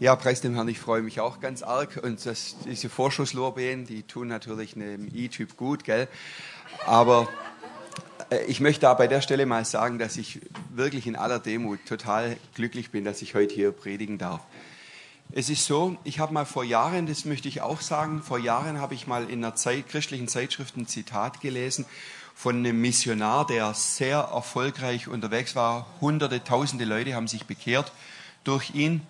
Ja, preis dem Herrn, ich freue mich auch ganz arg. Und das, diese Vorschusslorbeeren, die tun natürlich einem E-Typ gut, gell? Aber äh, ich möchte da bei der Stelle mal sagen, dass ich wirklich in aller Demut total glücklich bin, dass ich heute hier predigen darf. Es ist so, ich habe mal vor Jahren, das möchte ich auch sagen, vor Jahren habe ich mal in einer Zeit, christlichen Zeitschrift ein Zitat gelesen von einem Missionar, der sehr erfolgreich unterwegs war. Hunderte, tausende Leute haben sich bekehrt durch ihn.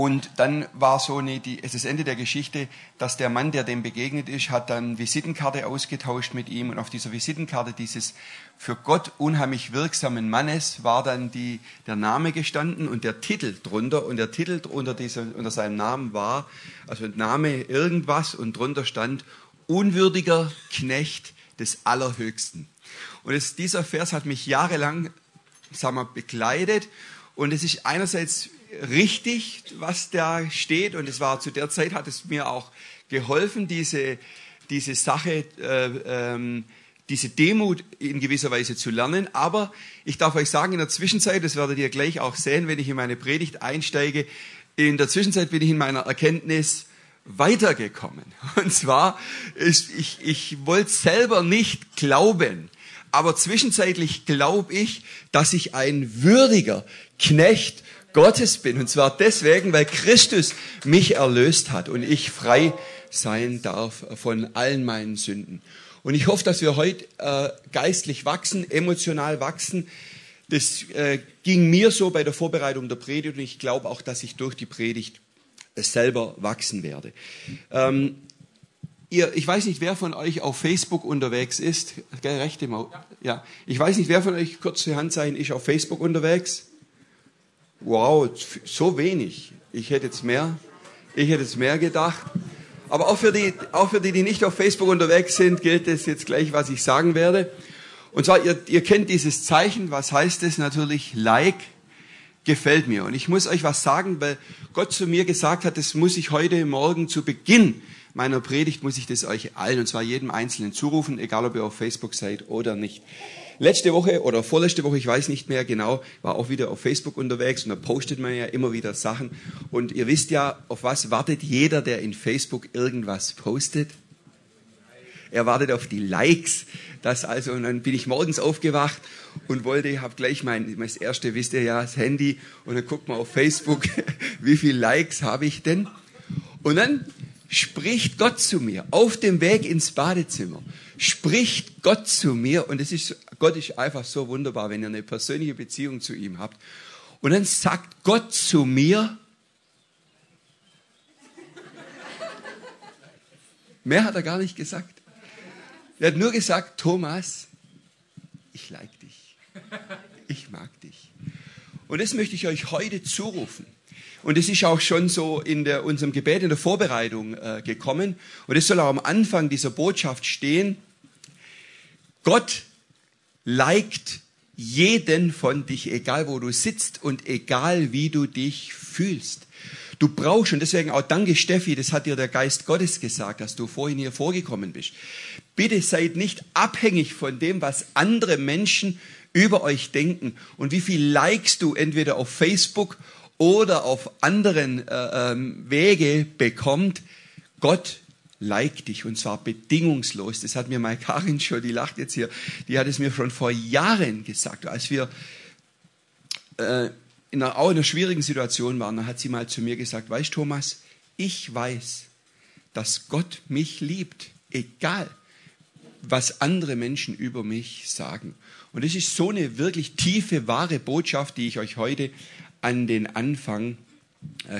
Und dann war so eine, die, es ist das Ende der Geschichte, dass der Mann, der dem begegnet ist, hat dann Visitenkarte ausgetauscht mit ihm. Und auf dieser Visitenkarte dieses für Gott unheimlich wirksamen Mannes war dann die, der Name gestanden und der Titel drunter. Und der Titel unter, dieser, unter seinem Namen war, also Name irgendwas und drunter stand unwürdiger Knecht des Allerhöchsten. Und es, dieser Vers hat mich jahrelang, sagen wir, begleitet. Und es ist einerseits richtig, was da steht. Und es war zu der Zeit, hat es mir auch geholfen, diese, diese Sache, äh, ähm, diese Demut in gewisser Weise zu lernen. Aber ich darf euch sagen, in der Zwischenzeit, das werdet ihr gleich auch sehen, wenn ich in meine Predigt einsteige, in der Zwischenzeit bin ich in meiner Erkenntnis weitergekommen. Und zwar, ist, ich, ich wollte selber nicht glauben, aber zwischenzeitlich glaube ich, dass ich ein würdiger Knecht Gottes bin. Und zwar deswegen, weil Christus mich erlöst hat und ich frei sein darf von allen meinen Sünden. Und ich hoffe, dass wir heute äh, geistlich wachsen, emotional wachsen. Das äh, ging mir so bei der Vorbereitung der Predigt und ich glaube auch, dass ich durch die Predigt selber wachsen werde. Ähm, ihr, ich weiß nicht, wer von euch auf Facebook unterwegs ist. Gell, rechte Mau ja. Ich weiß nicht, wer von euch, kurze Handzeichen, ist auf Facebook unterwegs wow, so wenig. Ich hätte jetzt mehr, ich hätte jetzt mehr gedacht. Aber auch für die, auch für die, die nicht auf Facebook unterwegs sind, gilt es jetzt gleich, was ich sagen werde. Und zwar, ihr, ihr kennt dieses Zeichen. Was heißt es? Natürlich, like gefällt mir. Und ich muss euch was sagen, weil Gott zu mir gesagt hat, das muss ich heute Morgen zu Beginn meiner Predigt, muss ich das euch allen, und zwar jedem Einzelnen zurufen, egal ob ihr auf Facebook seid oder nicht. Letzte Woche oder vorletzte Woche, ich weiß nicht mehr genau, war auch wieder auf Facebook unterwegs und da postet man ja immer wieder Sachen. Und ihr wisst ja, auf was wartet jeder, der in Facebook irgendwas postet? Er wartet auf die Likes. Das also, und dann bin ich morgens aufgewacht und wollte, habe gleich mein, mein erste, wisst ihr ja, das Handy und dann guckt man auf Facebook, wie viele Likes habe ich denn? Und dann spricht Gott zu mir auf dem Weg ins Badezimmer. Spricht Gott zu mir und es ist, Gott ist einfach so wunderbar, wenn ihr eine persönliche Beziehung zu ihm habt. Und dann sagt Gott zu mir, mehr hat er gar nicht gesagt. Er hat nur gesagt, Thomas, ich like dich. Ich mag dich. Und das möchte ich euch heute zurufen. Und es ist auch schon so in der, unserem Gebet, in der Vorbereitung äh, gekommen. Und es soll auch am Anfang dieser Botschaft stehen. Gott liked jeden von dich, egal wo du sitzt und egal wie du dich fühlst. Du brauchst, und deswegen auch danke Steffi, das hat dir der Geist Gottes gesagt, dass du vorhin hier vorgekommen bist. Bitte seid nicht abhängig von dem, was andere Menschen über euch denken und wie viel Likes du entweder auf Facebook oder auf anderen äh, ähm, Wege bekommt, Gott liked dich und zwar bedingungslos. Das hat mir mal Karin schon, die lacht jetzt hier, die hat es mir schon vor Jahren gesagt, als wir äh, in einer, auch in einer schwierigen Situation waren, da hat sie mal zu mir gesagt, weißt Thomas, ich weiß, dass Gott mich liebt, egal was andere Menschen über mich sagen. Und es ist so eine wirklich tiefe, wahre Botschaft, die ich euch heute an den Anfang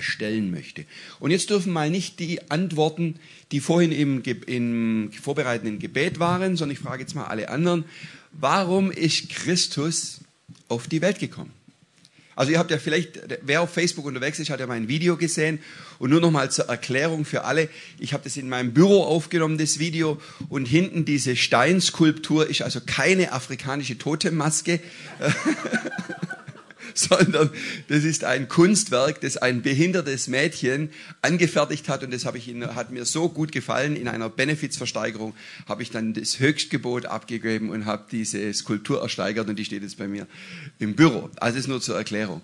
stellen möchte. Und jetzt dürfen mal nicht die Antworten, die vorhin im, im vorbereitenden Gebet waren, sondern ich frage jetzt mal alle anderen, warum ist Christus auf die Welt gekommen? Also ihr habt ja vielleicht, wer auf Facebook unterwegs ist, hat ja mein Video gesehen. Und nur noch mal zur Erklärung für alle. Ich habe das in meinem Büro aufgenommen, das Video. Und hinten diese Steinskulptur ist also keine afrikanische Totemaske. sondern das ist ein Kunstwerk, das ein behindertes Mädchen angefertigt hat und das habe ich Ihnen, hat mir so gut gefallen. In einer Benefizversteigerung habe ich dann das Höchstgebot abgegeben und habe diese Skulptur ersteigert und die steht jetzt bei mir im Büro. Also das ist nur zur Erklärung.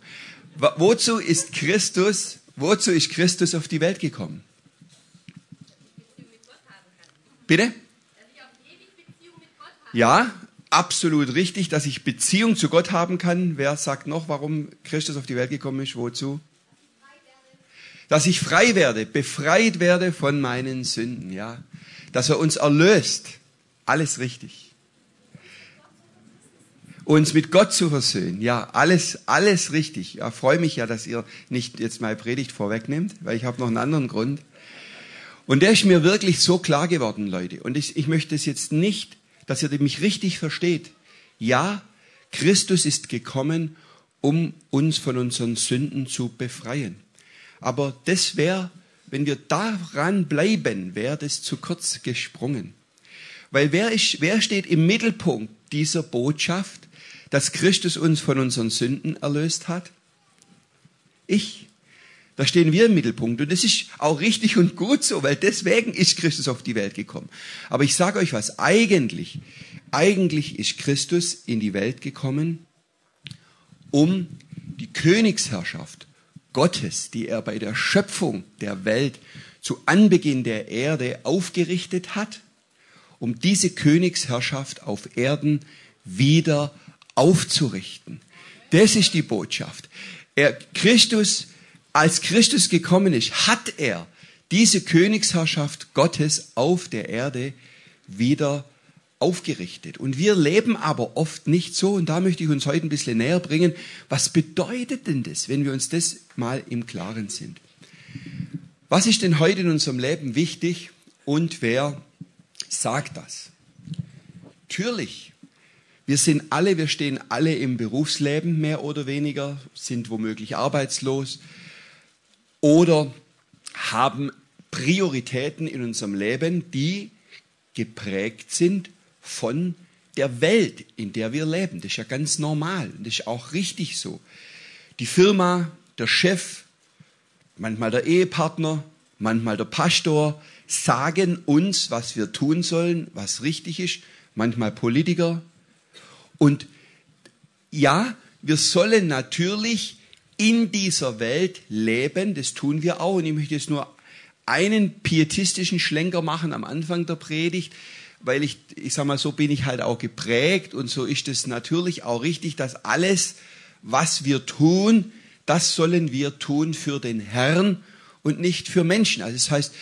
Wozu ist Christus wozu ist Christus auf die Welt gekommen? Bitte? Ja, absolut richtig, dass ich Beziehung zu Gott haben kann. Wer sagt noch, warum Christus auf die Welt gekommen ist? Wozu? Dass ich frei werde, befreit werde von meinen Sünden, ja. Dass er uns erlöst. Alles richtig. Uns mit Gott zu versöhnen. Ja, alles, alles richtig. Ja, freue mich ja, dass ihr nicht jetzt meine Predigt vorwegnehmt, weil ich habe noch einen anderen Grund. Und der ist mir wirklich so klar geworden, Leute. Und ich, ich möchte es jetzt nicht dass ihr mich richtig versteht. Ja, Christus ist gekommen, um uns von unseren Sünden zu befreien. Aber das wäre, wenn wir daran bleiben, wäre das zu kurz gesprungen. Weil wer, ist, wer steht im Mittelpunkt dieser Botschaft, dass Christus uns von unseren Sünden erlöst hat? Ich. Da stehen wir im Mittelpunkt. Und das ist auch richtig und gut so, weil deswegen ist Christus auf die Welt gekommen. Aber ich sage euch was, eigentlich, eigentlich ist Christus in die Welt gekommen, um die Königsherrschaft Gottes, die er bei der Schöpfung der Welt zu Anbeginn der Erde aufgerichtet hat, um diese Königsherrschaft auf Erden wieder aufzurichten. Das ist die Botschaft. Er, Christus als Christus gekommen ist, hat er diese Königsherrschaft Gottes auf der Erde wieder aufgerichtet. Und wir leben aber oft nicht so, und da möchte ich uns heute ein bisschen näher bringen, was bedeutet denn das, wenn wir uns das mal im Klaren sind? Was ist denn heute in unserem Leben wichtig und wer sagt das? Natürlich, wir sind alle, wir stehen alle im Berufsleben mehr oder weniger, sind womöglich arbeitslos, oder haben Prioritäten in unserem Leben, die geprägt sind von der Welt, in der wir leben. Das ist ja ganz normal und das ist auch richtig so. Die Firma, der Chef, manchmal der Ehepartner, manchmal der Pastor sagen uns, was wir tun sollen, was richtig ist, manchmal Politiker. Und ja, wir sollen natürlich in dieser Welt leben. Das tun wir auch. Und ich möchte jetzt nur einen pietistischen Schlenker machen am Anfang der Predigt, weil ich, ich sag mal, so bin ich halt auch geprägt und so ist es natürlich auch richtig, dass alles, was wir tun, das sollen wir tun für den Herrn und nicht für Menschen. Also das heißt,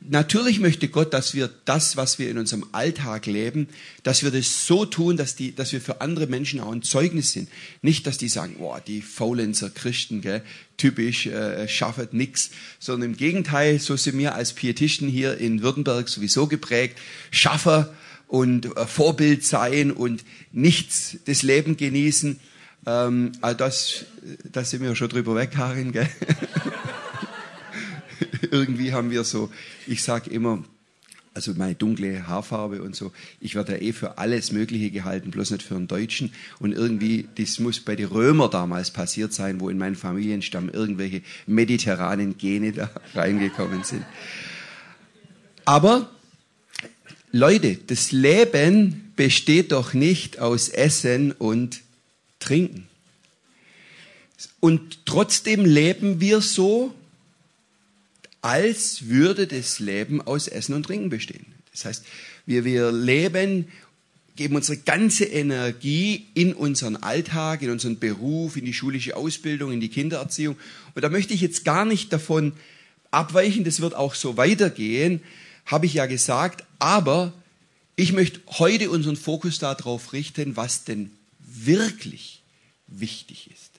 Natürlich möchte Gott, dass wir das, was wir in unserem Alltag leben, dass wir das so tun, dass, die, dass wir für andere Menschen auch ein Zeugnis sind. Nicht, dass die sagen, boah, die Faulenzer Christen, gell, typisch, äh, schaffen nix, sondern im Gegenteil, so sind wir als Pietisten hier in Württemberg sowieso geprägt, Schaffer und äh, Vorbild sein und nichts das Leben genießen. Ähm, also das, das sind wir schon drüber weg, Karin, gell? irgendwie haben wir so, ich sage immer, also meine dunkle Haarfarbe und so, ich werde ja eh für alles Mögliche gehalten, bloß nicht für einen Deutschen. Und irgendwie, das muss bei den Römer damals passiert sein, wo in meinen Familienstamm irgendwelche mediterranen Gene da reingekommen sind. Aber Leute, das Leben besteht doch nicht aus Essen und Trinken. Und trotzdem leben wir so, als würde das Leben aus Essen und Trinken bestehen. Das heißt, wir, wir leben, geben unsere ganze Energie in unseren Alltag, in unseren Beruf, in die schulische Ausbildung, in die Kindererziehung. Und da möchte ich jetzt gar nicht davon abweichen, das wird auch so weitergehen, habe ich ja gesagt, aber ich möchte heute unseren Fokus darauf richten, was denn wirklich wichtig ist.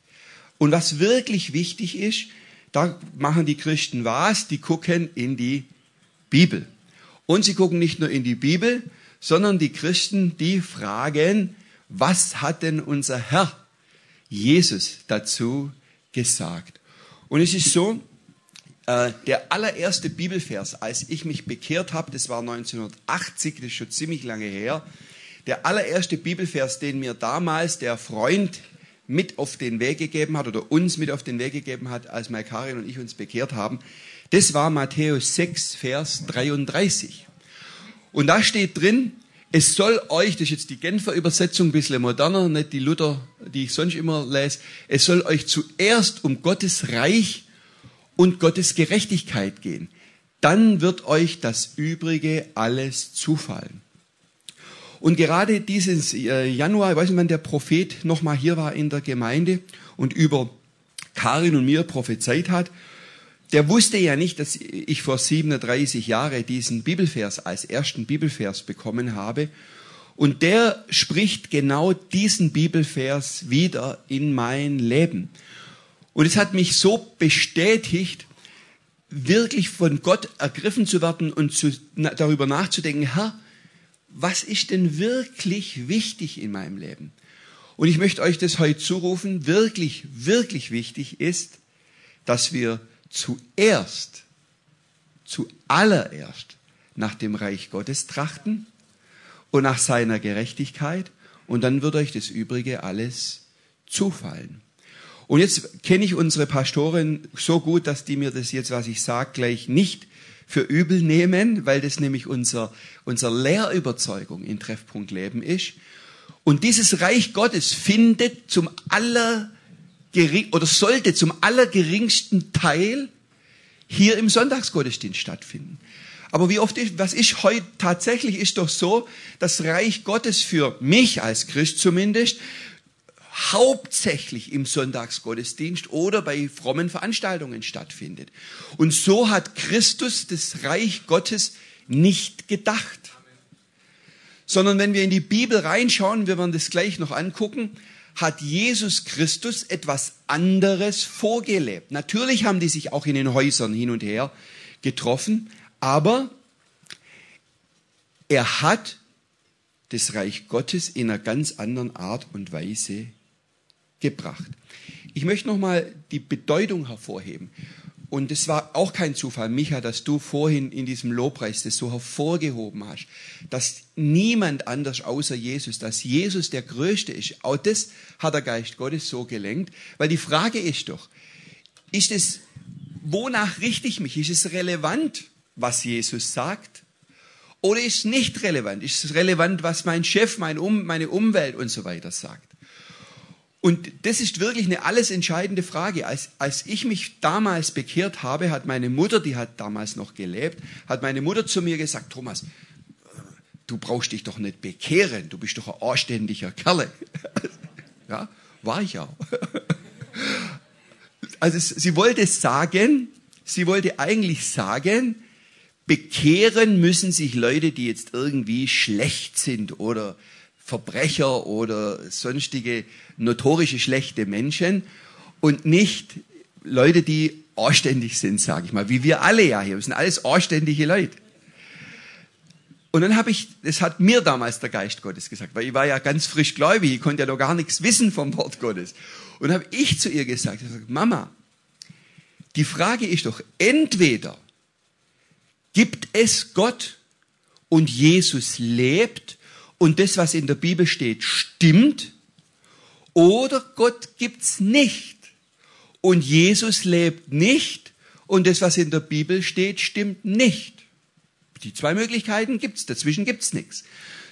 Und was wirklich wichtig ist, da machen die Christen was? Die gucken in die Bibel. Und sie gucken nicht nur in die Bibel, sondern die Christen, die fragen, was hat denn unser Herr Jesus dazu gesagt? Und es ist so, äh, der allererste Bibelvers, als ich mich bekehrt habe, das war 1980, das ist schon ziemlich lange her, der allererste Bibelvers, den mir damals der Freund mit auf den Weg gegeben hat oder uns mit auf den Weg gegeben hat, als Maikarin und ich uns bekehrt haben, das war Matthäus 6, Vers 33. Und da steht drin, es soll euch, das ist jetzt die Genfer Übersetzung, ein bisschen moderner, nicht die Luther, die ich sonst immer lese, es soll euch zuerst um Gottes Reich und Gottes Gerechtigkeit gehen. Dann wird euch das Übrige alles zufallen. Und gerade dieses äh, Januar, ich weiß nicht, wann der Prophet nochmal hier war in der Gemeinde und über Karin und mir prophezeit hat, der wusste ja nicht, dass ich vor 37 Jahren diesen Bibelvers als ersten Bibelvers bekommen habe. Und der spricht genau diesen Bibelvers wieder in mein Leben. Und es hat mich so bestätigt, wirklich von Gott ergriffen zu werden und zu, darüber nachzudenken, Herr, was ist denn wirklich wichtig in meinem Leben? Und ich möchte euch das heute zurufen, wirklich, wirklich wichtig ist, dass wir zuerst, zuallererst nach dem Reich Gottes trachten und nach seiner Gerechtigkeit und dann wird euch das Übrige alles zufallen. Und jetzt kenne ich unsere Pastorin so gut, dass die mir das jetzt, was ich sage, gleich nicht für übel nehmen, weil das nämlich unser, unser Lehrüberzeugung in Treffpunkt Leben ist. Und dieses Reich Gottes findet zum aller oder sollte zum allergeringsten Teil hier im Sonntagsgottesdienst stattfinden. Aber wie oft ist, was ist heute tatsächlich, ist doch so, das Reich Gottes für mich als Christ zumindest hauptsächlich im Sonntagsgottesdienst oder bei frommen Veranstaltungen stattfindet. Und so hat Christus das Reich Gottes nicht gedacht. Sondern wenn wir in die Bibel reinschauen, wir werden das gleich noch angucken, hat Jesus Christus etwas anderes vorgelebt. Natürlich haben die sich auch in den Häusern hin und her getroffen, aber er hat das Reich Gottes in einer ganz anderen Art und Weise gebracht. Ich möchte nochmal die Bedeutung hervorheben. Und es war auch kein Zufall, Micha, dass du vorhin in diesem Lobpreis das so hervorgehoben hast, dass niemand anders außer Jesus, dass Jesus der Größte ist. Auch das hat der Geist Gottes so gelenkt, weil die Frage ist doch, ist es, wonach richte ich mich? Ist es relevant, was Jesus sagt? Oder ist es nicht relevant? Ist es relevant, was mein Chef, meine Umwelt und so weiter sagt? Und das ist wirklich eine alles entscheidende Frage. Als, als ich mich damals bekehrt habe, hat meine Mutter, die hat damals noch gelebt, hat meine Mutter zu mir gesagt, Thomas, du brauchst dich doch nicht bekehren, du bist doch ein anständiger Kerle. ja, war ich auch. also sie wollte sagen, sie wollte eigentlich sagen, bekehren müssen sich Leute, die jetzt irgendwie schlecht sind oder Verbrecher oder sonstige notorische schlechte Menschen und nicht Leute, die anständig sind, sage ich mal, wie wir alle ja hier. Wir sind alles anständige Leute. Und dann habe ich, das hat mir damals der Geist Gottes gesagt, weil ich war ja ganz frisch gläubig, ich konnte ja noch gar nichts wissen vom Wort Gottes. Und habe ich zu ihr gesagt, sag, Mama, die Frage ist doch, entweder gibt es Gott und Jesus lebt und das, was in der Bibel steht, stimmt, oder Gott gibt's nicht und Jesus lebt nicht und das, was in der Bibel steht, stimmt nicht. Die zwei Möglichkeiten gibt's, dazwischen gibt's nichts.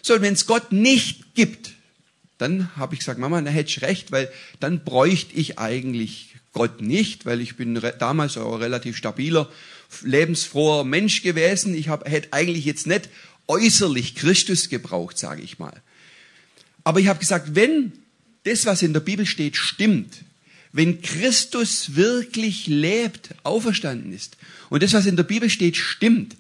So, und wenn es Gott nicht gibt, dann habe ich gesagt, Mama, na hätte ich recht, weil dann bräuchte ich eigentlich Gott nicht, weil ich bin damals auch relativ stabiler, lebensfroher Mensch gewesen. Ich hätte eigentlich jetzt nicht äußerlich Christus gebraucht, sage ich mal. Aber ich habe gesagt, wenn das, was in der Bibel steht, stimmt, wenn Christus wirklich lebt, auferstanden ist und das, was in der Bibel steht, stimmt,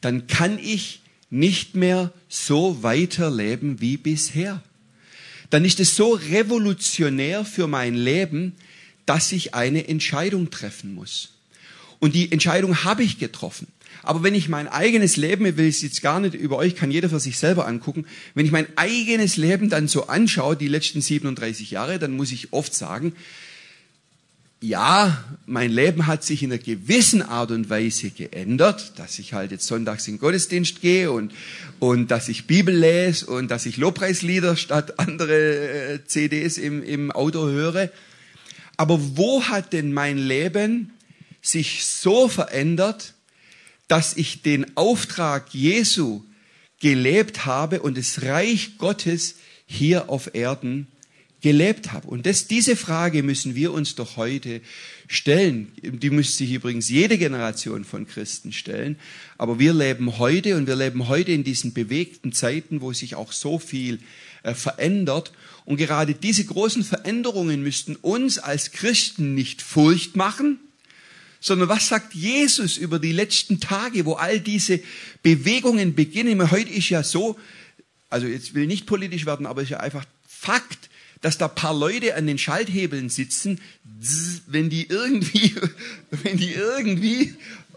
dann kann ich nicht mehr so weiterleben wie bisher. Dann ist es so revolutionär für mein Leben, dass ich eine Entscheidung treffen muss. Und die Entscheidung habe ich getroffen. Aber wenn ich mein eigenes Leben, ich will es jetzt gar nicht über euch, kann jeder für sich selber angucken, wenn ich mein eigenes Leben dann so anschaue, die letzten 37 Jahre, dann muss ich oft sagen, ja, mein Leben hat sich in einer gewissen Art und Weise geändert, dass ich halt jetzt sonntags in Gottesdienst gehe und, und dass ich Bibel lese und dass ich Lobpreislieder statt andere äh, CDs im, im Auto höre. Aber wo hat denn mein Leben sich so verändert, dass ich den Auftrag Jesu gelebt habe und das Reich Gottes hier auf Erden gelebt habe. Und das, diese Frage müssen wir uns doch heute stellen. Die müsste sich übrigens jede Generation von Christen stellen. Aber wir leben heute und wir leben heute in diesen bewegten Zeiten, wo sich auch so viel äh, verändert. Und gerade diese großen Veränderungen müssten uns als Christen nicht Furcht machen, sondern was sagt Jesus über die letzten Tage, wo all diese Bewegungen beginnen? Heute ist ja so, also jetzt will ich nicht politisch werden, aber es ist ja einfach Fakt, dass da paar Leute an den Schalthebeln sitzen, wenn die irgendwie, wenn die irgendwie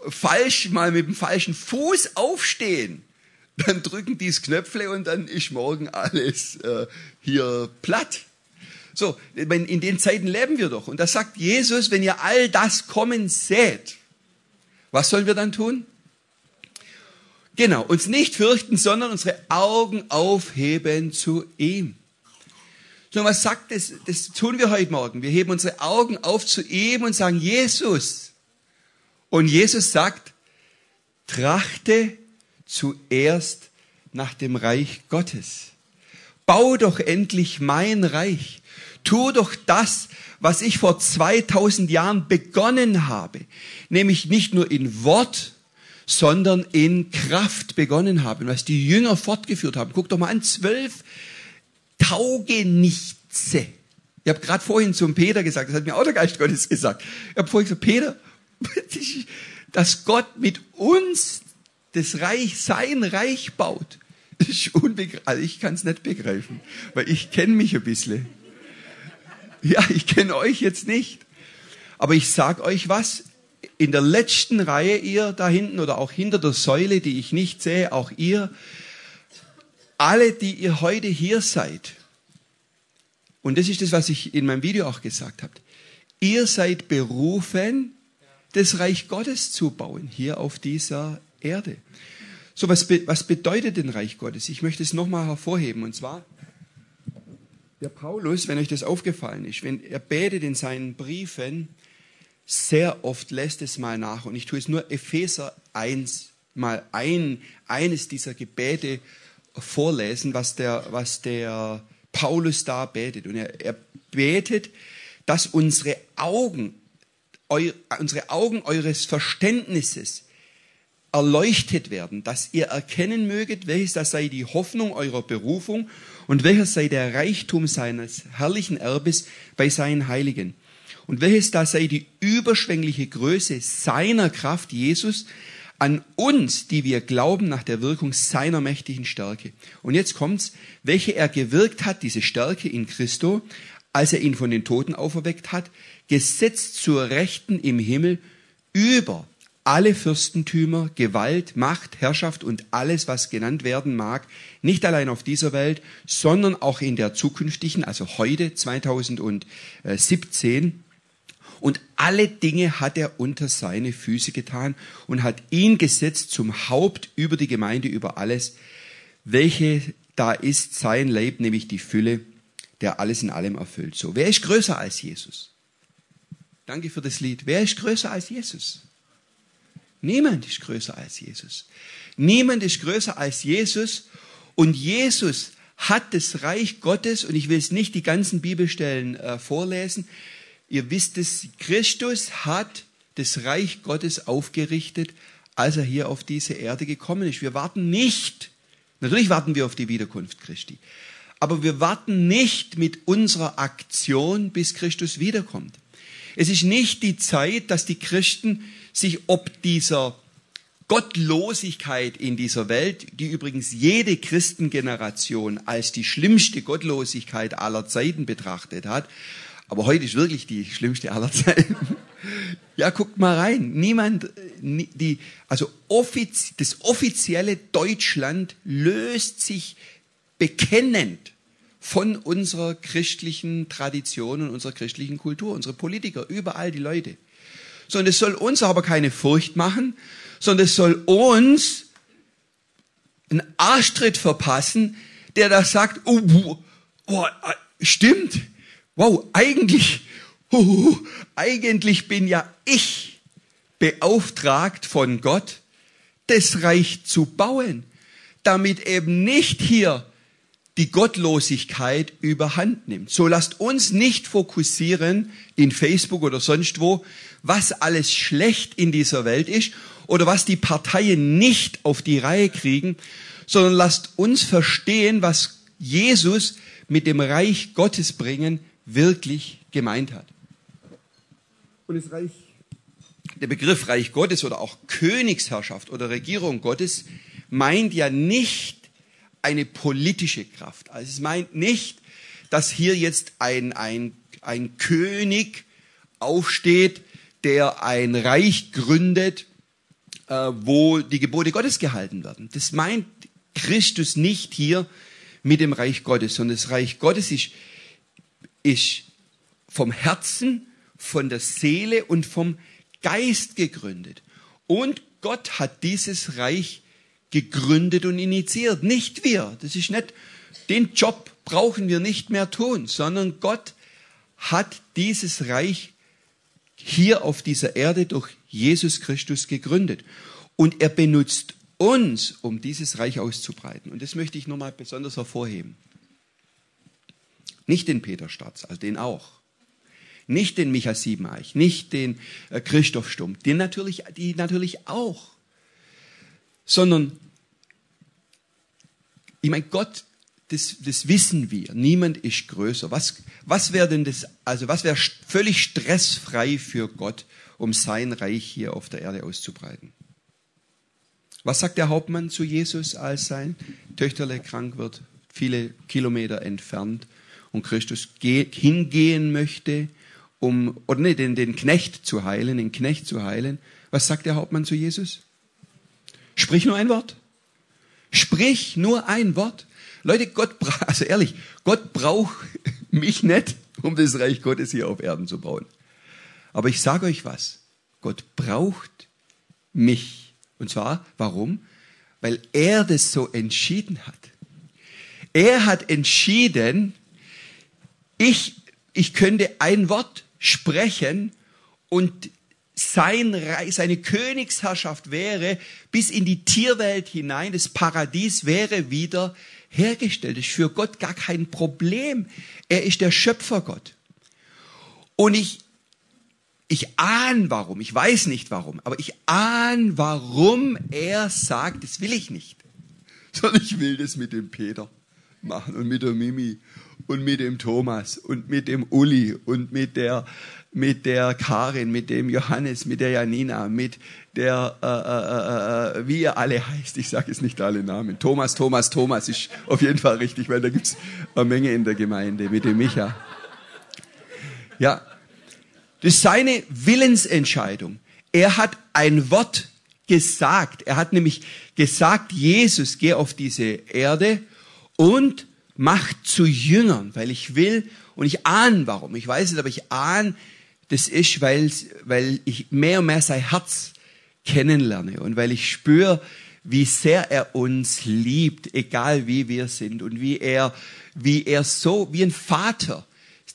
falsch mal mit dem falschen Fuß aufstehen, dann drücken die das Knöpfle und dann ist morgen alles äh, hier platt. So, in den Zeiten leben wir doch. Und da sagt Jesus, wenn ihr all das kommen seht, was sollen wir dann tun? Genau, uns nicht fürchten, sondern unsere Augen aufheben zu ihm. So, was sagt das? Das tun wir heute Morgen. Wir heben unsere Augen auf zu ihm und sagen, Jesus. Und Jesus sagt, trachte zuerst nach dem Reich Gottes. Bau doch endlich mein Reich. Tu doch das, was ich vor 2000 Jahren begonnen habe. Nämlich nicht nur in Wort, sondern in Kraft begonnen habe. Was die Jünger fortgeführt haben. Guck doch mal an, zwölf Taugenichtse. Ich habe gerade vorhin zum Peter gesagt, das hat mir auch der Geist Gottes gesagt. Ich habe vorhin gesagt, Peter, dass Gott mit uns das Reich, sein Reich baut, ist unbegreiflich. Also ich kann es nicht begreifen, weil ich kenne mich ein bisschen. Ja, ich kenne euch jetzt nicht. Aber ich sag euch was, in der letzten Reihe ihr da hinten oder auch hinter der Säule, die ich nicht sehe, auch ihr, alle, die ihr heute hier seid, und das ist das, was ich in meinem Video auch gesagt habe, ihr seid berufen, das Reich Gottes zu bauen, hier auf dieser Erde. So, was, was bedeutet denn Reich Gottes? Ich möchte es nochmal hervorheben, und zwar, der Paulus, wenn euch das aufgefallen ist, wenn er betet in seinen Briefen, sehr oft lässt es mal nach, und ich tue es nur Epheser 1, mal ein, eines dieser Gebete vorlesen, was der, was der Paulus da betet. Und er, er betet, dass unsere Augen, eu, unsere Augen eures Verständnisses erleuchtet werden, dass ihr erkennen möget, welches das sei die Hoffnung eurer Berufung und welches sei der Reichtum seines herrlichen Erbes bei seinen Heiligen und welches da sei die überschwängliche Größe seiner Kraft Jesus an uns, die wir glauben nach der Wirkung seiner mächtigen Stärke. Und jetzt kommt's, welche er gewirkt hat, diese Stärke in Christo, als er ihn von den Toten auferweckt hat, gesetzt zur Rechten im Himmel über alle Fürstentümer, Gewalt, Macht, Herrschaft und alles, was genannt werden mag, nicht allein auf dieser Welt, sondern auch in der zukünftigen, also heute 2017, und alle Dinge hat er unter seine Füße getan und hat ihn gesetzt zum Haupt über die Gemeinde, über alles, welche da ist sein Leib, nämlich die Fülle, der alles in allem erfüllt. So, wer ist größer als Jesus? Danke für das Lied. Wer ist größer als Jesus? Niemand ist größer als Jesus. Niemand ist größer als Jesus. Und Jesus hat das Reich Gottes, und ich will es nicht die ganzen Bibelstellen äh, vorlesen, Ihr wisst es, Christus hat das Reich Gottes aufgerichtet, als er hier auf diese Erde gekommen ist. Wir warten nicht, natürlich warten wir auf die Wiederkunft Christi, aber wir warten nicht mit unserer Aktion, bis Christus wiederkommt. Es ist nicht die Zeit, dass die Christen sich ob dieser Gottlosigkeit in dieser Welt, die übrigens jede Christengeneration als die schlimmste Gottlosigkeit aller Zeiten betrachtet hat, aber heute ist wirklich die schlimmste aller Zeiten. Ja, guckt mal rein. Niemand, die, also offiz, das offizielle Deutschland löst sich bekennend von unserer christlichen Tradition und unserer christlichen Kultur, unsere Politiker, überall die Leute. So, und es soll uns aber keine Furcht machen, sondern es soll uns einen Arschtritt verpassen, der da sagt, oh, oh, stimmt, wow, eigentlich, uh, eigentlich bin ja ich beauftragt von Gott, das Reich zu bauen, damit eben nicht hier die Gottlosigkeit überhand nimmt. So lasst uns nicht fokussieren in Facebook oder sonst wo, was alles schlecht in dieser Welt ist oder was die Parteien nicht auf die Reihe kriegen, sondern lasst uns verstehen, was Jesus mit dem Reich Gottes bringen wirklich gemeint hat. Und das Reich, der Begriff Reich Gottes oder auch Königsherrschaft oder Regierung Gottes meint ja nicht eine politische Kraft. Also es meint nicht, dass hier jetzt ein, ein, ein König aufsteht, der ein Reich gründet, äh, wo die Gebote Gottes gehalten werden. Das meint Christus nicht hier mit dem Reich Gottes, sondern das Reich Gottes ist, ist vom Herzen, von der Seele und vom Geist gegründet. Und Gott hat dieses Reich gegründet und initiiert, nicht wir. Das ist nicht, den Job brauchen wir nicht mehr tun, sondern Gott hat dieses Reich hier auf dieser Erde durch Jesus Christus gegründet. Und er benutzt uns, um dieses Reich auszubreiten. Und das möchte ich nochmal besonders hervorheben. Nicht den Peter Statz, also den auch. Nicht den Micha Siebeneich, nicht den äh, Christoph Stumm, den natürlich, die natürlich auch. Sondern, ich meine, Gott, das, das wissen wir. Niemand ist größer. Was, was wäre denn das, also was wäre völlig stressfrei für Gott, um sein Reich hier auf der Erde auszubreiten? Was sagt der Hauptmann zu Jesus, als sein Töchterle krank wird, viele Kilometer entfernt und Christus hingehen möchte, um, oder nee, den, den Knecht zu heilen, den Knecht zu heilen? Was sagt der Hauptmann zu Jesus? Sprich nur ein Wort. Sprich nur ein Wort. Leute, Gott, also ehrlich, Gott braucht mich nicht, um das Reich Gottes hier auf Erden zu bauen. Aber ich sage euch was. Gott braucht mich und zwar, warum? Weil er das so entschieden hat. Er hat entschieden, ich, ich könnte ein Wort sprechen und sein Reich, seine Königsherrschaft wäre bis in die Tierwelt hinein, das Paradies wäre wieder hergestellt. Das ist für Gott gar kein Problem. Er ist der Schöpfergott. Und ich, ich ahne warum, ich weiß nicht warum, aber ich ahne, warum er sagt, das will ich nicht. Sondern ich will das mit dem Peter machen und mit der Mimi und mit dem Thomas und mit dem Uli und mit der, mit der Karin, mit dem Johannes, mit der Janina, mit der, äh, äh, äh, wie ihr alle heißt, ich sage jetzt nicht alle Namen. Thomas, Thomas, Thomas ist auf jeden Fall richtig, weil da gibt's eine Menge in der Gemeinde, mit dem Micha. Ja, das ist seine Willensentscheidung. Er hat ein Wort gesagt. Er hat nämlich gesagt, Jesus, geh auf diese Erde und mach zu Jüngern, weil ich will und ich ahne warum. Ich weiß nicht, aber ich ahne, das ist, weil, weil ich mehr und mehr sein Herz kennenlerne und weil ich spüre, wie sehr er uns liebt, egal wie wir sind und wie er, wie er so, wie ein Vater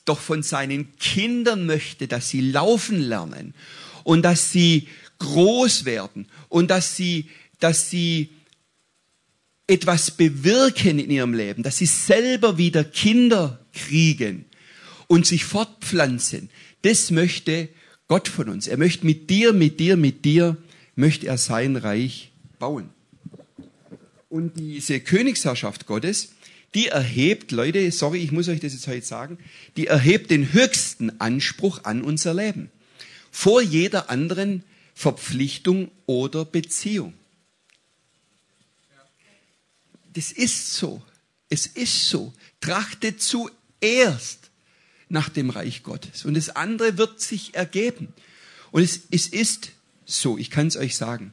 doch von seinen Kindern möchte, dass sie laufen lernen und dass sie groß werden und dass sie, dass sie etwas bewirken in ihrem Leben, dass sie selber wieder Kinder kriegen und sich fortpflanzen. Das möchte Gott von uns. Er möchte mit dir, mit dir, mit dir, möchte er sein Reich bauen. Und diese Königsherrschaft Gottes, die erhebt, Leute, sorry, ich muss euch das jetzt heute sagen, die erhebt den höchsten Anspruch an unser Leben. Vor jeder anderen Verpflichtung oder Beziehung. Das ist so. Es ist so. Trachtet zuerst nach dem Reich Gottes. Und das andere wird sich ergeben. Und es, es ist so, ich kann es euch sagen.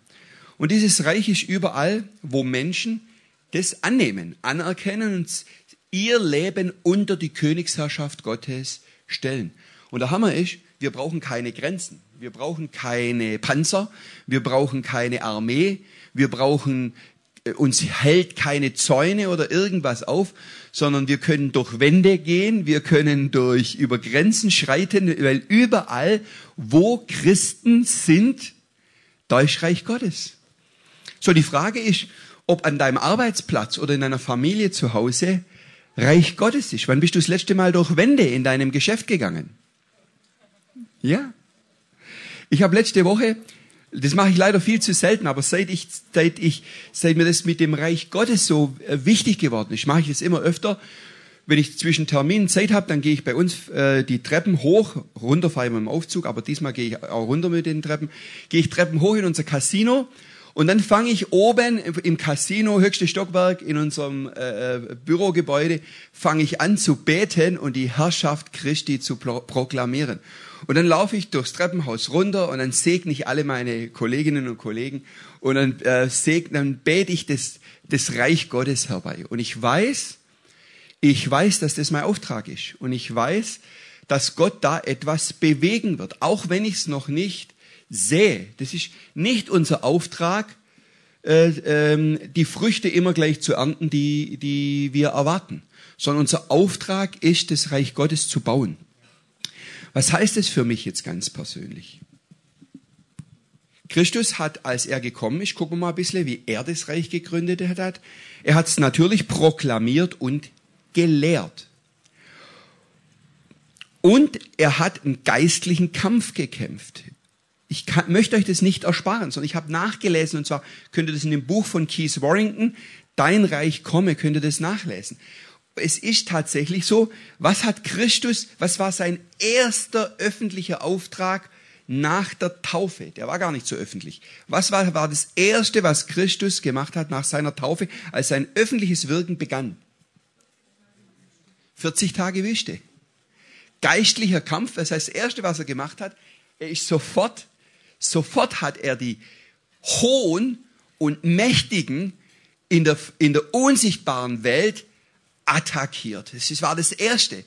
Und dieses Reich ist überall, wo Menschen das annehmen, anerkennen und ihr Leben unter die Königsherrschaft Gottes stellen. Und der Hammer ist, wir brauchen keine Grenzen. Wir brauchen keine Panzer. Wir brauchen keine Armee. Wir brauchen, äh, uns hält keine Zäune oder irgendwas auf, sondern wir können durch Wände gehen. Wir können durch, über Grenzen schreiten, weil überall, wo Christen sind, da ist Reich Gottes. So, die Frage ist, ob an deinem Arbeitsplatz oder in deiner Familie zu Hause Reich Gottes ist. Wann bist du das letzte Mal durch Wände in deinem Geschäft gegangen? Ja. Ich habe letzte Woche, das mache ich leider viel zu selten, aber seit ich, seit ich, seit mir das mit dem Reich Gottes so äh, wichtig geworden ist, mache ich das immer öfter. Wenn ich zwischen Terminen Zeit habe, dann gehe ich bei uns äh, die Treppen hoch, runter fahre ich mit dem Aufzug, aber diesmal gehe ich auch runter mit den Treppen, gehe ich Treppen hoch in unser Casino und dann fange ich oben im Casino, höchste Stockwerk in unserem äh, äh, Bürogebäude, fange ich an zu beten und die Herrschaft Christi zu pro proklamieren. Und dann laufe ich durchs Treppenhaus runter und dann segne ich alle meine Kolleginnen und Kollegen und dann, äh, segne, dann bete ich das, das Reich Gottes herbei. Und ich weiß, ich weiß, dass das mein Auftrag ist. Und ich weiß, dass Gott da etwas bewegen wird, auch wenn ich es noch nicht sehe. Das ist nicht unser Auftrag, äh, ähm, die Früchte immer gleich zu ernten, die, die wir erwarten, sondern unser Auftrag ist, das Reich Gottes zu bauen. Was heißt das für mich jetzt ganz persönlich? Christus hat, als er gekommen ist, gucken wir mal ein bisschen, wie er das Reich gegründet hat. Er hat es natürlich proklamiert und gelehrt. Und er hat einen geistlichen Kampf gekämpft. Ich kann, möchte euch das nicht ersparen, sondern ich habe nachgelesen und zwar könnt ihr das in dem Buch von Keith Warrington, Dein Reich komme, könnt ihr das nachlesen. Es ist tatsächlich so, was hat Christus, was war sein erster öffentlicher Auftrag nach der Taufe? Der war gar nicht so öffentlich. Was war, war das erste, was Christus gemacht hat nach seiner Taufe, als sein öffentliches Wirken begann? 40 Tage Wüste. Geistlicher Kampf, das heißt, das erste, was er gemacht hat, er ist sofort Sofort hat er die Hohen und Mächtigen in der, in der unsichtbaren Welt attackiert. Das war das Erste.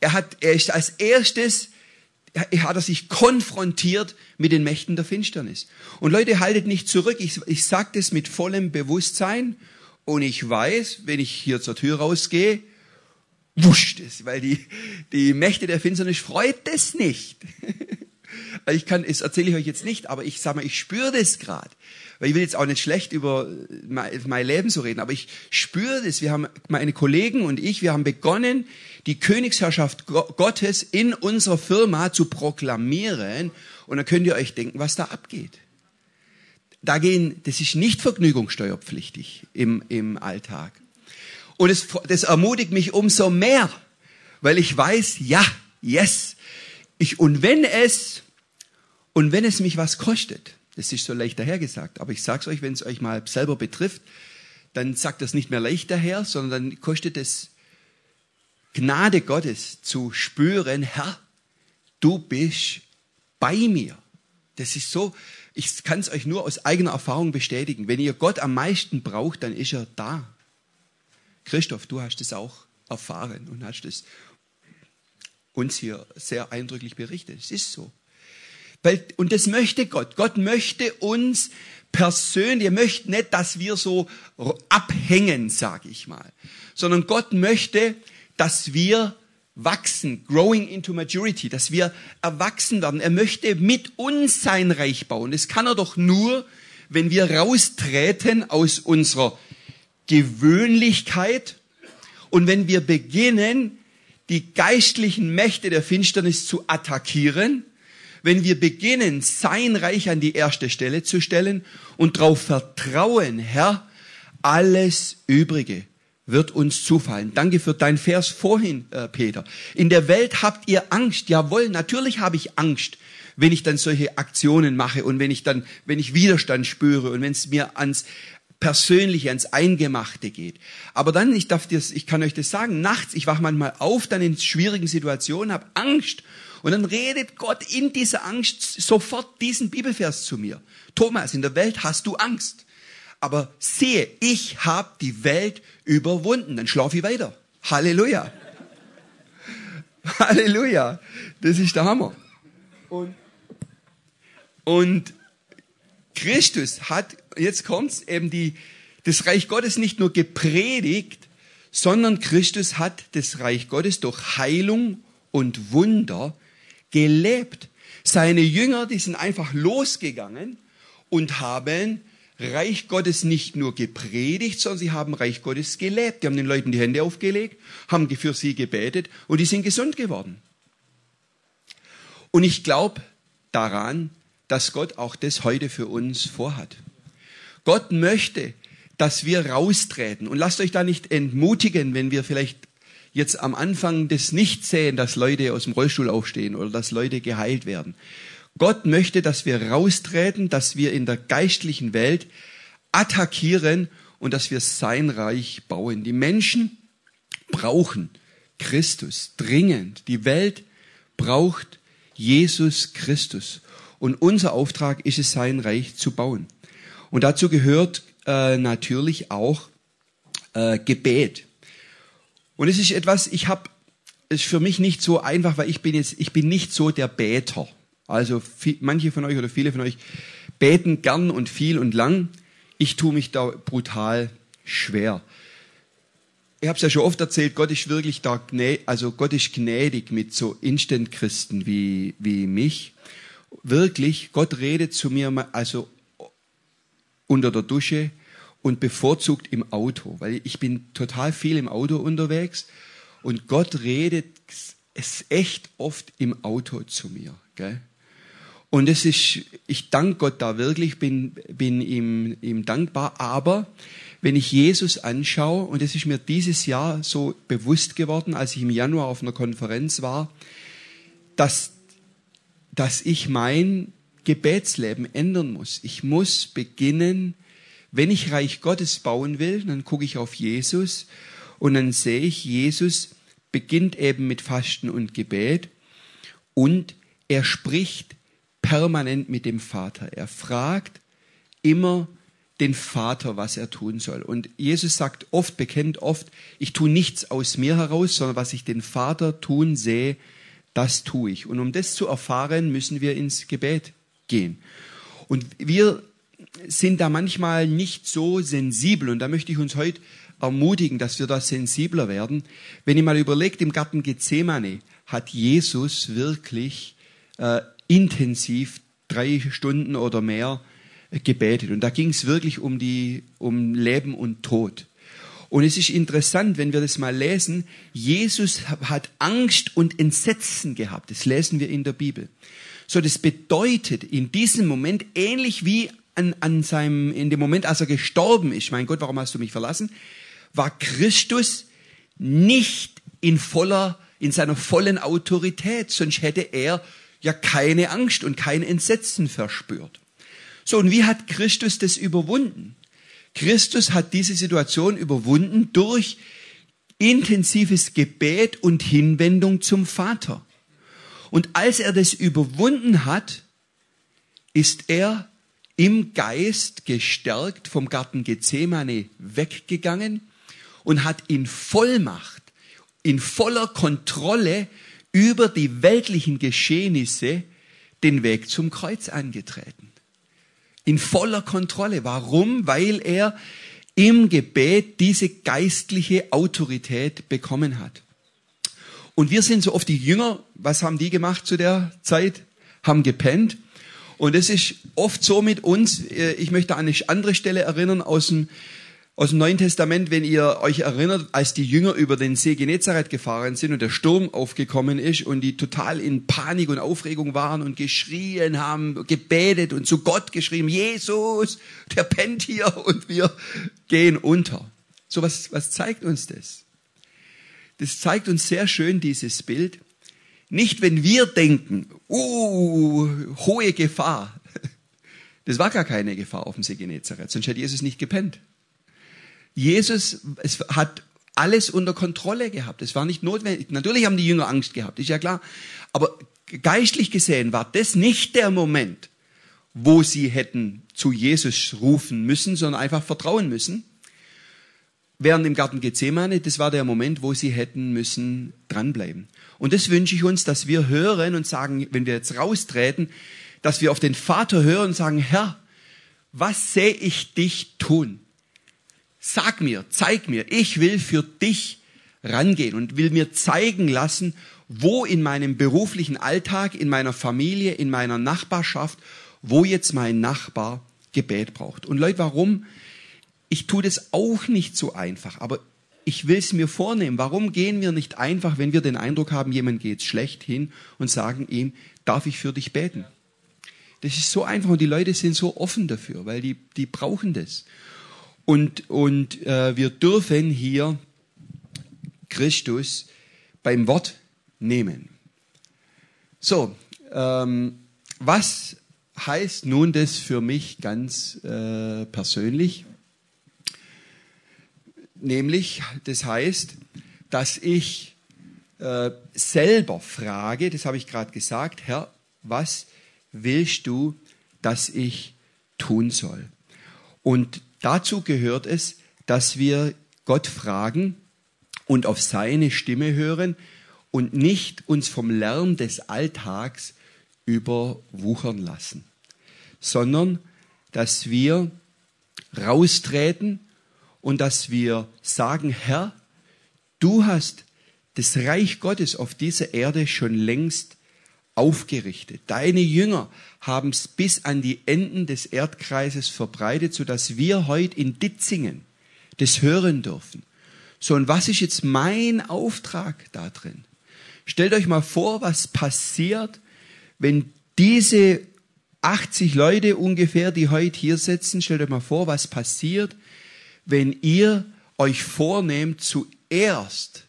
Er, hat, er ist als erstes, er hat er sich konfrontiert mit den Mächten der Finsternis. Und Leute, haltet nicht zurück. Ich, ich sage das mit vollem Bewusstsein. Und ich weiß, wenn ich hier zur Tür rausgehe, wuscht es, weil die, die Mächte der Finsternis freut es nicht. Ich kann, das erzähle ich euch jetzt nicht, aber ich sag mal, ich spüre das gerade. Weil ich will jetzt auch nicht schlecht über mein Leben so reden, aber ich spüre das. Wir haben, meine Kollegen und ich, wir haben begonnen, die Königsherrschaft Gottes in unserer Firma zu proklamieren. Und dann könnt ihr euch denken, was da abgeht. Da gehen, das ist nicht vergnügungssteuerpflichtig im, im Alltag. Und es, das ermutigt mich umso mehr, weil ich weiß, ja, yes. Ich, und wenn es und wenn es mich was kostet, das ist so leicht dahergesagt, aber ich sag's euch, wenn es euch mal selber betrifft, dann sagt das nicht mehr leicht daher, sondern dann kostet es Gnade Gottes zu spüren, Herr, du bist bei mir. Das ist so, ich kann es euch nur aus eigener Erfahrung bestätigen. Wenn ihr Gott am meisten braucht, dann ist er da. Christoph, du hast es auch erfahren und hast es uns hier sehr eindrücklich berichtet. Es ist so. Und das möchte Gott. Gott möchte uns persönlich, er möchte nicht, dass wir so abhängen, sage ich mal, sondern Gott möchte, dass wir wachsen, growing into maturity, dass wir erwachsen werden. Er möchte mit uns sein Reich bauen. Das kann er doch nur, wenn wir raustreten aus unserer Gewöhnlichkeit und wenn wir beginnen, die geistlichen Mächte der Finsternis zu attackieren wenn wir beginnen, sein Reich an die erste Stelle zu stellen und darauf vertrauen, Herr, alles Übrige wird uns zufallen. Danke für dein Vers vorhin, äh, Peter. In der Welt habt ihr Angst. Jawohl, natürlich habe ich Angst, wenn ich dann solche Aktionen mache und wenn ich dann, wenn ich Widerstand spüre und wenn es mir ans Persönliche, ans Eingemachte geht. Aber dann, ich darf dir, ich kann euch das sagen, nachts, ich wache manchmal auf, dann in schwierigen Situationen, habe Angst und dann redet Gott in dieser Angst sofort diesen Bibelvers zu mir. Thomas, in der Welt hast du Angst. Aber sehe, ich habe die Welt überwunden. Dann schlafe ich weiter. Halleluja. Halleluja. Das ist der Hammer. Und, und Christus hat, jetzt kommt's, eben die, das Reich Gottes nicht nur gepredigt, sondern Christus hat das Reich Gottes durch Heilung und Wunder gelebt. Seine Jünger, die sind einfach losgegangen und haben Reich Gottes nicht nur gepredigt, sondern sie haben Reich Gottes gelebt. Die haben den Leuten die Hände aufgelegt, haben für sie gebetet und die sind gesund geworden. Und ich glaube daran, dass Gott auch das heute für uns vorhat. Gott möchte, dass wir raustreten. Und lasst euch da nicht entmutigen, wenn wir vielleicht jetzt am Anfang das nicht sehen, dass Leute aus dem Rollstuhl aufstehen oder dass Leute geheilt werden. Gott möchte, dass wir raustreten, dass wir in der geistlichen Welt attackieren und dass wir sein Reich bauen. Die Menschen brauchen Christus dringend. Die Welt braucht Jesus Christus. Und unser Auftrag ist es, sein Reich zu bauen. Und dazu gehört äh, natürlich auch äh, Gebet. Und es ist etwas, ich habe, es ist für mich nicht so einfach, weil ich bin jetzt, ich bin nicht so der Beter. Also viel, manche von euch oder viele von euch beten gern und viel und lang. Ich tue mich da brutal schwer. Ich habe es ja schon oft erzählt, Gott ist wirklich da, also Gott ist gnädig mit so Instant-Christen wie, wie mich. Wirklich, Gott redet zu mir, also unter der Dusche und bevorzugt im Auto, weil ich bin total viel im Auto unterwegs und Gott redet es echt oft im Auto zu mir. Gell? Und es ist, ich danke Gott da wirklich, bin, bin ihm, ihm dankbar. Aber wenn ich Jesus anschaue, und es ist mir dieses Jahr so bewusst geworden, als ich im Januar auf einer Konferenz war, dass, dass ich mein Gebetsleben ändern muss. Ich muss beginnen, wenn ich Reich Gottes bauen will, dann gucke ich auf Jesus und dann sehe ich, Jesus beginnt eben mit Fasten und Gebet und er spricht permanent mit dem Vater. Er fragt immer den Vater, was er tun soll. Und Jesus sagt oft, bekennt oft, ich tue nichts aus mir heraus, sondern was ich den Vater tun sehe, das tue ich. Und um das zu erfahren, müssen wir ins Gebet gehen. Und wir sind da manchmal nicht so sensibel. Und da möchte ich uns heute ermutigen, dass wir da sensibler werden. Wenn ihr mal überlegt, im Garten Gethsemane hat Jesus wirklich äh, intensiv drei Stunden oder mehr gebetet. Und da ging es wirklich um, die, um Leben und Tod. Und es ist interessant, wenn wir das mal lesen, Jesus hat Angst und Entsetzen gehabt. Das lesen wir in der Bibel. So, das bedeutet in diesem Moment ähnlich wie an, an seinem, in dem Moment, als er gestorben ist, mein Gott, warum hast du mich verlassen, war Christus nicht in voller, in seiner vollen Autorität, sonst hätte er ja keine Angst und kein Entsetzen verspürt. So, und wie hat Christus das überwunden? Christus hat diese Situation überwunden durch intensives Gebet und Hinwendung zum Vater. Und als er das überwunden hat, ist er im Geist gestärkt vom Garten Gethsemane weggegangen und hat in Vollmacht, in voller Kontrolle über die weltlichen Geschehnisse den Weg zum Kreuz angetreten. In voller Kontrolle. Warum? Weil er im Gebet diese geistliche Autorität bekommen hat. Und wir sind so oft die Jünger, was haben die gemacht zu der Zeit? Haben gepennt. Und es ist oft so mit uns, äh, ich möchte an eine andere Stelle erinnern aus dem aus dem Neuen Testament, wenn ihr euch erinnert, als die Jünger über den See Genezareth gefahren sind und der Sturm aufgekommen ist und die total in Panik und Aufregung waren und geschrien haben, gebetet und zu Gott geschrieben, Jesus, der pennt hier und wir gehen unter. So was, was zeigt uns das? Das zeigt uns sehr schön dieses Bild. Nicht, wenn wir denken, uh, hohe Gefahr. Das war gar keine Gefahr auf dem See Genezareth, sonst hätte Jesus nicht gepennt. Jesus es hat alles unter Kontrolle gehabt. Es war nicht notwendig. Natürlich haben die Jünger Angst gehabt, ist ja klar. Aber geistlich gesehen war das nicht der Moment, wo sie hätten zu Jesus rufen müssen, sondern einfach vertrauen müssen. Während im Garten Gethsemane, das war der Moment, wo sie hätten müssen dranbleiben. Und das wünsche ich uns, dass wir hören und sagen, wenn wir jetzt raustreten, dass wir auf den Vater hören und sagen, Herr, was sehe ich dich tun? Sag mir, zeig mir, ich will für dich rangehen und will mir zeigen lassen, wo in meinem beruflichen Alltag, in meiner Familie, in meiner Nachbarschaft, wo jetzt mein Nachbar Gebet braucht. Und Leute, warum? Ich tue das auch nicht so einfach, aber ich will es mir vornehmen. Warum gehen wir nicht einfach, wenn wir den Eindruck haben, jemand geht schlecht hin und sagen ihm, darf ich für dich beten? Das ist so einfach und die Leute sind so offen dafür, weil die, die brauchen das. Und, und äh, wir dürfen hier Christus beim Wort nehmen. So, ähm, was heißt nun das für mich ganz äh, persönlich? Nämlich, das heißt, dass ich äh, selber frage, das habe ich gerade gesagt, Herr, was willst du, dass ich tun soll? Und dazu gehört es, dass wir Gott fragen und auf seine Stimme hören und nicht uns vom Lärm des Alltags überwuchern lassen, sondern dass wir raustreten und dass wir sagen, Herr, du hast das Reich Gottes auf dieser Erde schon längst aufgerichtet. Deine Jünger haben es bis an die Enden des Erdkreises verbreitet, sodass wir heute in Ditzingen das hören dürfen. So, und was ist jetzt mein Auftrag da drin? Stellt euch mal vor, was passiert, wenn diese 80 Leute ungefähr, die heute hier sitzen, stellt euch mal vor, was passiert, wenn ihr euch vornehmt, zuerst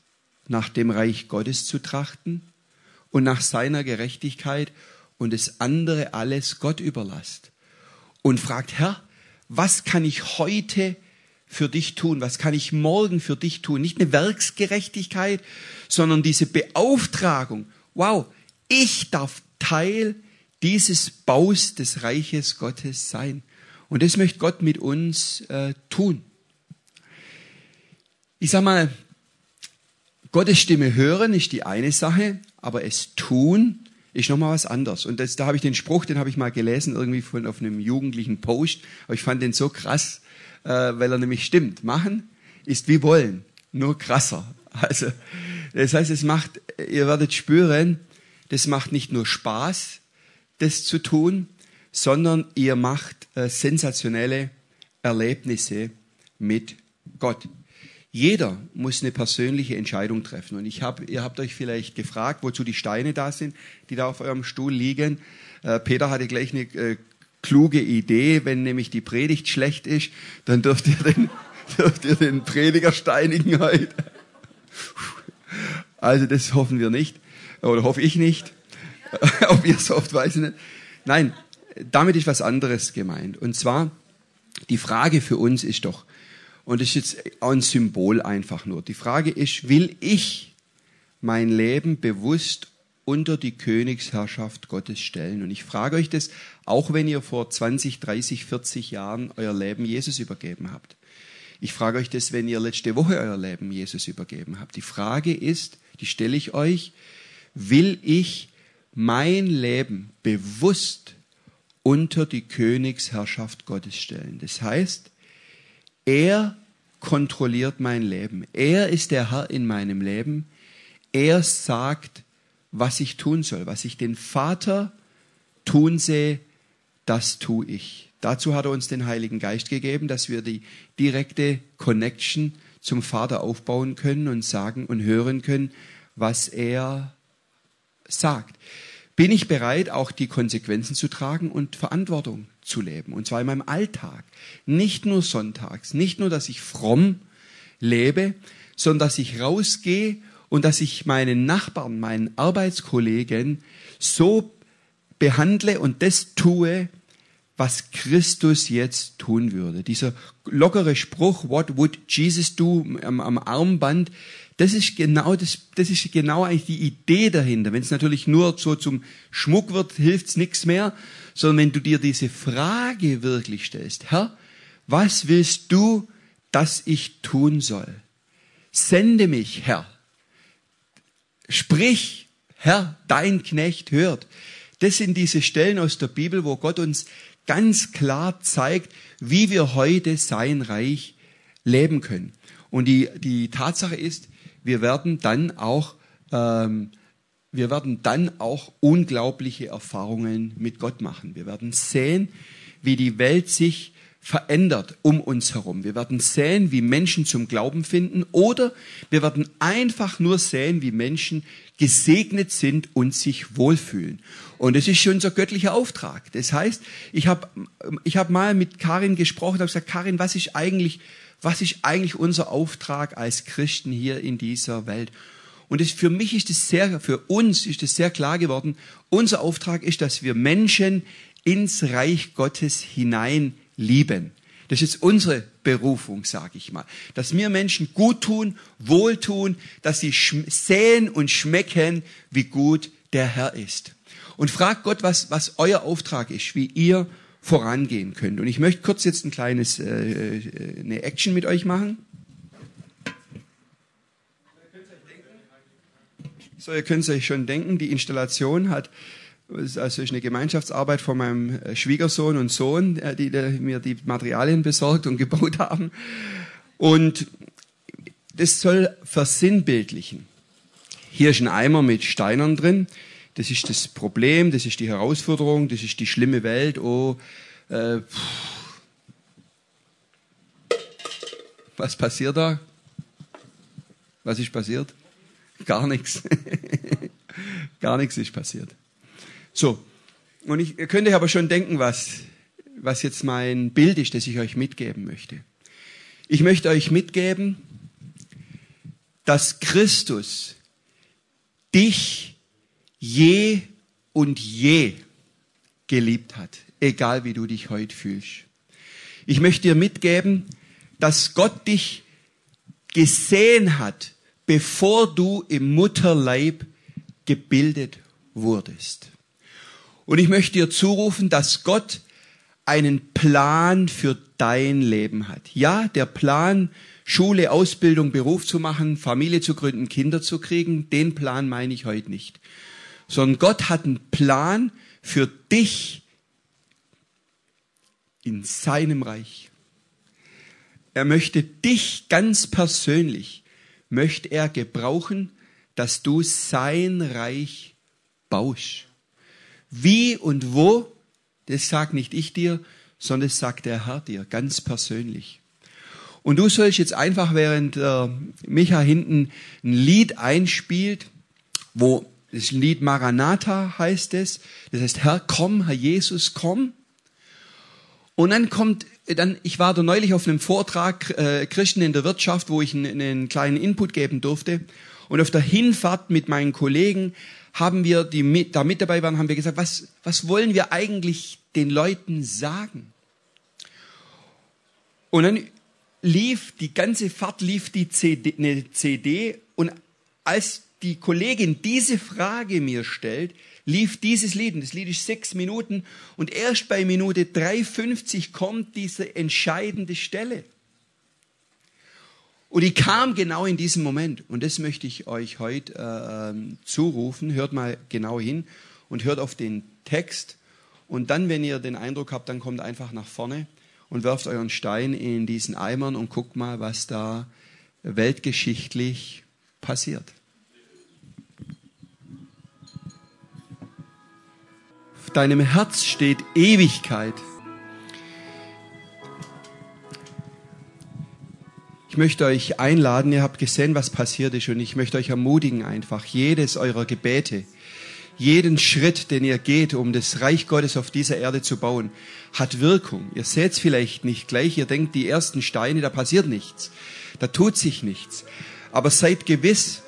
nach dem Reich Gottes zu trachten und nach seiner Gerechtigkeit und das andere alles Gott überlasst und fragt, Herr, was kann ich heute für dich tun? Was kann ich morgen für dich tun? Nicht eine Werksgerechtigkeit, sondern diese Beauftragung. Wow, ich darf Teil dieses Baus des Reiches Gottes sein. Und das möchte Gott mit uns äh, tun ich sag mal, Gottes Stimme hören ist die eine Sache, aber es tun ist nochmal was anderes. Und das, da habe ich den Spruch, den habe ich mal gelesen, irgendwie von auf einem jugendlichen Post, aber ich fand den so krass, äh, weil er nämlich stimmt. Machen ist wie wollen, nur krasser. Also, das heißt, es macht, ihr werdet spüren, das macht nicht nur Spaß, das zu tun, sondern ihr macht äh, sensationelle Erlebnisse mit Gott. Jeder muss eine persönliche Entscheidung treffen. Und ich hab, ihr habt euch vielleicht gefragt, wozu die Steine da sind, die da auf eurem Stuhl liegen. Äh, Peter hatte gleich eine äh, kluge Idee. Wenn nämlich die Predigt schlecht ist, dann dürft ihr den, dürft ihr den Prediger steinigen heute. Also das hoffen wir nicht. Oder hoffe ich nicht. Ob ihr es hofft, weiß ich nicht. Nein, damit ist was anderes gemeint. Und zwar, die Frage für uns ist doch, und das ist jetzt ein Symbol einfach nur. Die Frage ist, will ich mein Leben bewusst unter die Königsherrschaft Gottes stellen? Und ich frage euch das, auch wenn ihr vor 20, 30, 40 Jahren euer Leben Jesus übergeben habt. Ich frage euch das, wenn ihr letzte Woche euer Leben Jesus übergeben habt. Die Frage ist, die stelle ich euch, will ich mein Leben bewusst unter die Königsherrschaft Gottes stellen? Das heißt, er kontrolliert mein Leben. Er ist der Herr in meinem Leben. Er sagt, was ich tun soll. Was ich den Vater tun sehe, das tue ich. Dazu hat er uns den Heiligen Geist gegeben, dass wir die direkte Connection zum Vater aufbauen können und sagen und hören können, was er sagt. Bin ich bereit, auch die Konsequenzen zu tragen und Verantwortung zu leben. Und zwar in meinem Alltag. Nicht nur sonntags. Nicht nur, dass ich fromm lebe, sondern dass ich rausgehe und dass ich meinen Nachbarn, meinen Arbeitskollegen so behandle und das tue, was Christus jetzt tun würde. Dieser lockere Spruch, what would Jesus do am, am Armband, das ist genau das, das ist genau eigentlich die Idee dahinter. Wenn es natürlich nur so zum Schmuck wird, hilft's nichts mehr, sondern wenn du dir diese Frage wirklich stellst, Herr, was willst du, dass ich tun soll? Sende mich, Herr. Sprich, Herr, dein Knecht hört. Das sind diese Stellen aus der Bibel, wo Gott uns ganz klar zeigt, wie wir heute sein Reich leben können. Und die, die Tatsache ist, wir werden dann auch ähm, wir werden dann auch unglaubliche Erfahrungen mit Gott machen. Wir werden sehen, wie die Welt sich verändert um uns herum. Wir werden sehen, wie Menschen zum Glauben finden oder wir werden einfach nur sehen, wie Menschen gesegnet sind und sich wohlfühlen. Und es ist schon unser göttlicher Auftrag. Das heißt, ich habe ich hab mal mit Karin gesprochen, habe gesagt, Karin, was ist eigentlich, was ist eigentlich unser Auftrag als Christen hier in dieser Welt? Und das, für mich ist es sehr, für uns ist es sehr klar geworden. Unser Auftrag ist, dass wir Menschen ins Reich Gottes hinein lieben. Das ist unsere Berufung, sage ich mal. Dass wir Menschen gut tun, wohltun, dass sie sehen und schmecken, wie gut der Herr ist. Und fragt Gott, was, was euer Auftrag ist, wie ihr vorangehen könnt. Und ich möchte kurz jetzt ein kleines, äh, äh eine Action mit euch machen. So, ihr könnt es euch schon denken, die Installation hat also ist eine Gemeinschaftsarbeit von meinem äh, Schwiegersohn und Sohn, äh, die, die mir die Materialien besorgt und gebaut haben. Und das soll versinnbildlichen. Hier ist ein Eimer mit Steinern drin. Das ist das Problem, das ist die Herausforderung, das ist die schlimme Welt. Oh, äh, was passiert da? Was ist passiert? Gar nichts. Gar nichts ist passiert. So, und ich, ihr könnt euch aber schon denken, was, was jetzt mein Bild ist, das ich euch mitgeben möchte. Ich möchte euch mitgeben, dass Christus dich je und je geliebt hat, egal wie du dich heute fühlst. Ich möchte dir mitgeben, dass Gott dich gesehen hat, bevor du im Mutterleib gebildet wurdest. Und ich möchte dir zurufen, dass Gott einen Plan für dein Leben hat. Ja, der Plan, Schule, Ausbildung, Beruf zu machen, Familie zu gründen, Kinder zu kriegen, den Plan meine ich heute nicht. Sondern Gott hat einen Plan für dich in seinem Reich. Er möchte dich ganz persönlich, möchte er gebrauchen, dass du sein Reich baust. Wie und wo, das sagt nicht ich dir, sondern das sagt der Herr dir ganz persönlich. Und du sollst jetzt einfach, während äh, Micha hinten ein Lied einspielt, wo das Lied Maranatha heißt es, das heißt Herr, komm, Herr Jesus, komm. Und dann kommt, dann, ich war da neulich auf einem Vortrag äh, Christen in der Wirtschaft, wo ich einen, einen kleinen Input geben durfte. Und auf der Hinfahrt mit meinen Kollegen haben wir, die mit, da mit dabei waren, haben wir gesagt, was, was wollen wir eigentlich den Leuten sagen? Und dann lief die ganze Fahrt, lief die CD, eine CD und als die Kollegin diese Frage mir stellt, lief dieses Lied. Und das Lied ist sechs Minuten und erst bei Minute 3,50 kommt diese entscheidende Stelle. Und die kam genau in diesem Moment. Und das möchte ich euch heute äh, zurufen. Hört mal genau hin und hört auf den Text. Und dann, wenn ihr den Eindruck habt, dann kommt einfach nach vorne und werft euren Stein in diesen Eimern und guckt mal, was da weltgeschichtlich passiert. Deinem Herz steht Ewigkeit. Ich möchte euch einladen, ihr habt gesehen, was passiert ist und ich möchte euch ermutigen einfach, jedes eurer Gebete, jeden Schritt, den ihr geht, um das Reich Gottes auf dieser Erde zu bauen, hat Wirkung. Ihr seht es vielleicht nicht gleich, ihr denkt, die ersten Steine, da passiert nichts, da tut sich nichts. Aber seid gewiss,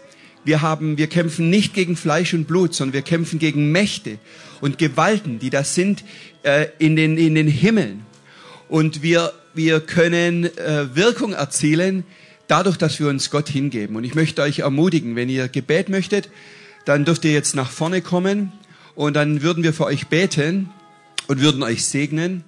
wir haben, wir kämpfen nicht gegen Fleisch und Blut, sondern wir kämpfen gegen Mächte und Gewalten, die da sind äh, in, den, in den Himmeln. Und wir wir können äh, Wirkung erzielen, dadurch, dass wir uns Gott hingeben. Und ich möchte euch ermutigen, wenn ihr Gebet möchtet, dann dürft ihr jetzt nach vorne kommen und dann würden wir für euch beten und würden euch segnen.